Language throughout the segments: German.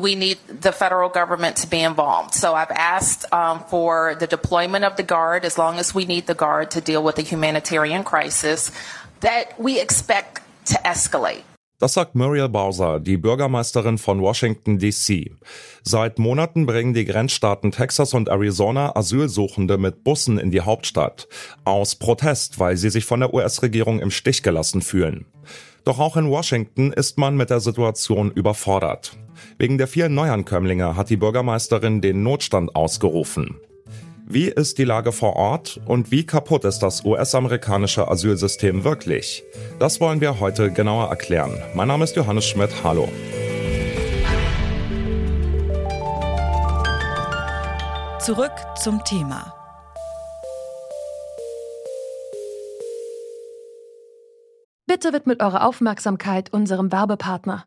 we need the federal government to be involved. So I've asked um, for the deployment of the Guard as long as we need the Guard to deal with the humanitarian crisis that we expect to escalate. Das sagt Muriel Bowser, die Bürgermeisterin von Washington, D.C. Seit Monaten bringen die Grenzstaaten Texas und Arizona Asylsuchende mit Bussen in die Hauptstadt. Aus Protest, weil sie sich von der US-Regierung im Stich gelassen fühlen. Doch auch in Washington ist man mit der Situation überfordert. Wegen der vielen Neuankömmlinge hat die Bürgermeisterin den Notstand ausgerufen. Wie ist die Lage vor Ort und wie kaputt ist das US-amerikanische Asylsystem wirklich? Das wollen wir heute genauer erklären. Mein Name ist Johannes Schmidt. Hallo. Zurück zum Thema. Bitte widmet eure Aufmerksamkeit unserem Werbepartner.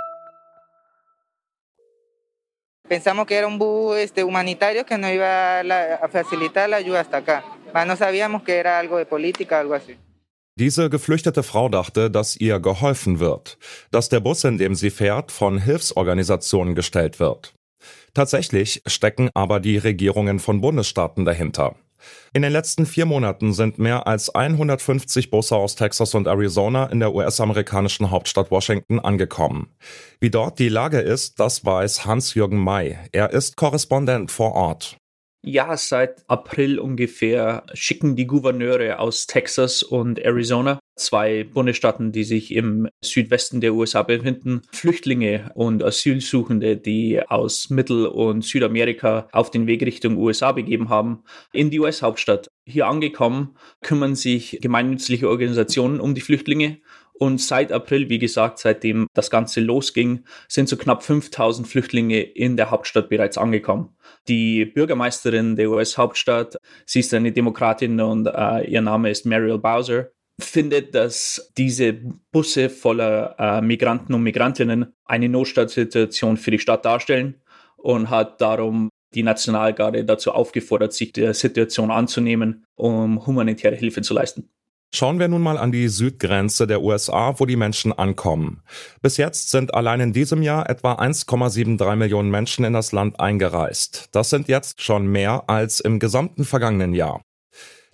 Pensamos que era un bus este, humanitario que nos iba a, facilitar la ayuda hasta acá. No sabíamos que era algo de política, algo así. Diese geflüchtete Frau dachte, dass ihr geholfen wird, dass der Bus, in dem sie fährt, von Hilfsorganisationen gestellt wird. Tatsächlich stecken aber die Regierungen von Bundesstaaten dahinter. In den letzten vier Monaten sind mehr als 150 Busse aus Texas und Arizona in der US-amerikanischen Hauptstadt Washington angekommen. Wie dort die Lage ist, das weiß Hans-Jürgen May. Er ist Korrespondent vor Ort. Ja, seit April ungefähr schicken die Gouverneure aus Texas und Arizona, zwei Bundesstaaten, die sich im Südwesten der USA befinden, Flüchtlinge und Asylsuchende, die aus Mittel- und Südamerika auf den Weg Richtung USA begeben haben, in die US-Hauptstadt. Hier angekommen, kümmern sich gemeinnützliche Organisationen um die Flüchtlinge und seit April, wie gesagt, seitdem das Ganze losging, sind so knapp 5000 Flüchtlinge in der Hauptstadt bereits angekommen. Die Bürgermeisterin der US-Hauptstadt, sie ist eine Demokratin und äh, ihr Name ist Mariel Bowser, findet, dass diese Busse voller äh, Migranten und Migrantinnen eine Notstandssituation für die Stadt darstellen und hat darum die Nationalgarde dazu aufgefordert, sich der Situation anzunehmen, um humanitäre Hilfe zu leisten. Schauen wir nun mal an die Südgrenze der USA, wo die Menschen ankommen. Bis jetzt sind allein in diesem Jahr etwa 1,73 Millionen Menschen in das Land eingereist. Das sind jetzt schon mehr als im gesamten vergangenen Jahr.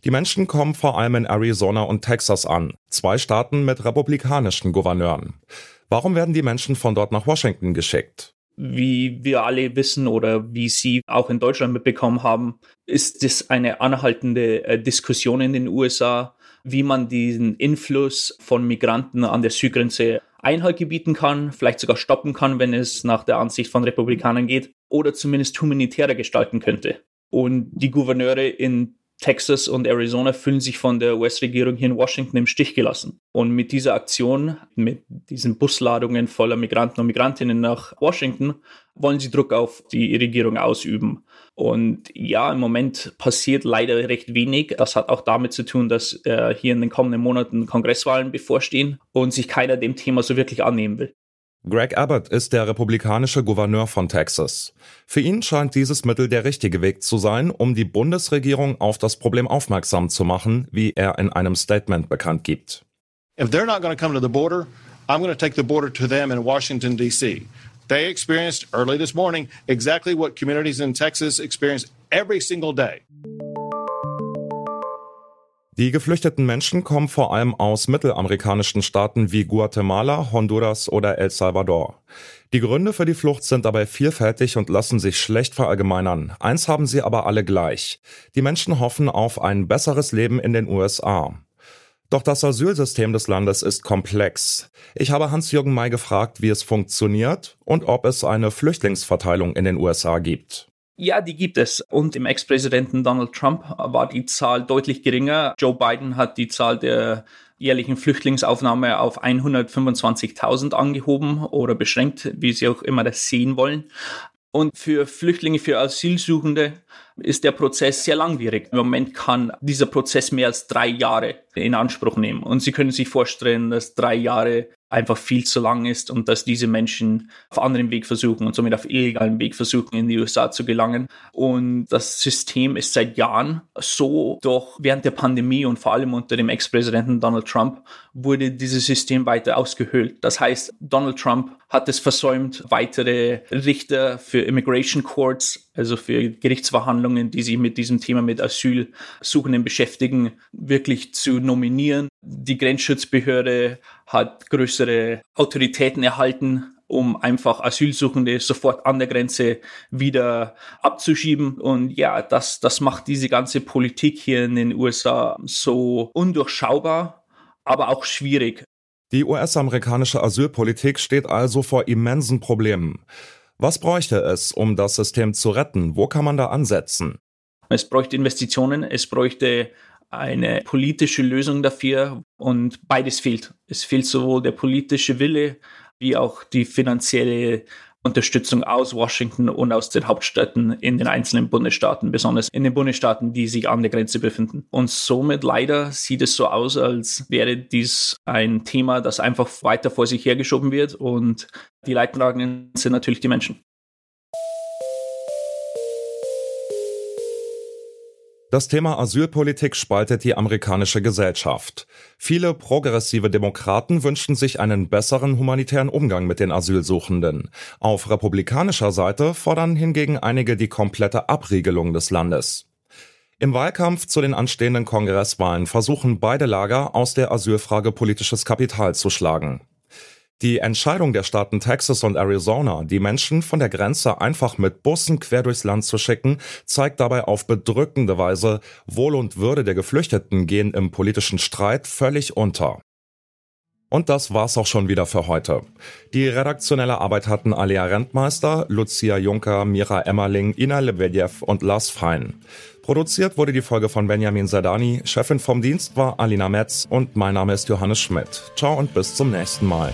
Die Menschen kommen vor allem in Arizona und Texas an, zwei Staaten mit republikanischen Gouverneuren. Warum werden die Menschen von dort nach Washington geschickt? Wie wir alle wissen oder wie Sie auch in Deutschland mitbekommen haben, ist es eine anhaltende äh, Diskussion in den USA wie man diesen Influss von Migranten an der Südgrenze Einhalt gebieten kann, vielleicht sogar stoppen kann, wenn es nach der Ansicht von Republikanern geht, oder zumindest humanitärer gestalten könnte. Und die Gouverneure in Texas und Arizona fühlen sich von der US-Regierung hier in Washington im Stich gelassen. Und mit dieser Aktion, mit diesen Busladungen voller Migranten und Migrantinnen nach Washington, wollen sie Druck auf die Regierung ausüben. Und ja, im Moment passiert leider recht wenig. Das hat auch damit zu tun, dass äh, hier in den kommenden Monaten Kongresswahlen bevorstehen und sich keiner dem Thema so wirklich annehmen will. Greg Abbott ist der republikanische Gouverneur von Texas. Für ihn scheint dieses Mittel der richtige Weg zu sein, um die Bundesregierung auf das Problem aufmerksam zu machen, wie er in einem Statement bekannt gibt. If they're not going to come to the border, I'm going to take the border to them in Washington D.C. They experienced early this morning exactly what communities in Texas experience every single day. Die geflüchteten Menschen kommen vor allem aus mittelamerikanischen Staaten wie Guatemala, Honduras oder El Salvador. Die Gründe für die Flucht sind dabei vielfältig und lassen sich schlecht verallgemeinern. Eins haben sie aber alle gleich. Die Menschen hoffen auf ein besseres Leben in den USA. Doch das Asylsystem des Landes ist komplex. Ich habe Hans-Jürgen May gefragt, wie es funktioniert und ob es eine Flüchtlingsverteilung in den USA gibt. Ja, die gibt es. Und im Ex-Präsidenten Donald Trump war die Zahl deutlich geringer. Joe Biden hat die Zahl der jährlichen Flüchtlingsaufnahme auf 125.000 angehoben oder beschränkt, wie Sie auch immer das sehen wollen. Und für Flüchtlinge, für Asylsuchende ist der Prozess sehr langwierig. Im Moment kann dieser Prozess mehr als drei Jahre in Anspruch nehmen. Und Sie können sich vorstellen, dass drei Jahre einfach viel zu lang ist und dass diese Menschen auf anderem Weg versuchen und somit auf illegalem Weg versuchen, in die USA zu gelangen. Und das System ist seit Jahren so, doch während der Pandemie und vor allem unter dem Ex-Präsidenten Donald Trump wurde dieses System weiter ausgehöhlt. Das heißt, Donald Trump hat es versäumt, weitere Richter für Immigration Courts, also für Gerichtsverhandlungen, die sich mit diesem Thema mit Asylsuchenden beschäftigen, wirklich zu nominieren. Die Grenzschutzbehörde hat größere Autoritäten erhalten, um einfach Asylsuchende sofort an der Grenze wieder abzuschieben. Und ja, das, das macht diese ganze Politik hier in den USA so undurchschaubar, aber auch schwierig. Die US-amerikanische Asylpolitik steht also vor immensen Problemen. Was bräuchte es, um das System zu retten? Wo kann man da ansetzen? Es bräuchte Investitionen, es bräuchte eine politische Lösung dafür und beides fehlt. Es fehlt sowohl der politische Wille wie auch die finanzielle Unterstützung aus Washington und aus den Hauptstädten in den einzelnen Bundesstaaten, besonders in den Bundesstaaten, die sich an der Grenze befinden. Und somit leider sieht es so aus, als wäre dies ein Thema, das einfach weiter vor sich hergeschoben wird und die Leidtragenden sind natürlich die Menschen. Das Thema Asylpolitik spaltet die amerikanische Gesellschaft. Viele progressive Demokraten wünschen sich einen besseren humanitären Umgang mit den Asylsuchenden. Auf republikanischer Seite fordern hingegen einige die komplette Abriegelung des Landes. Im Wahlkampf zu den anstehenden Kongresswahlen versuchen beide Lager aus der Asylfrage politisches Kapital zu schlagen. Die Entscheidung der Staaten Texas und Arizona, die Menschen von der Grenze einfach mit Bussen quer durchs Land zu schicken, zeigt dabei auf bedrückende Weise, Wohl und Würde der Geflüchteten gehen im politischen Streit völlig unter. Und das war's auch schon wieder für heute. Die redaktionelle Arbeit hatten Alia Rentmeister, Lucia Juncker, Mira Emmerling, Ina Lebedjew und Lars Fein. Produziert wurde die Folge von Benjamin Sadani, Chefin vom Dienst war Alina Metz und mein Name ist Johannes Schmidt. Ciao und bis zum nächsten Mal.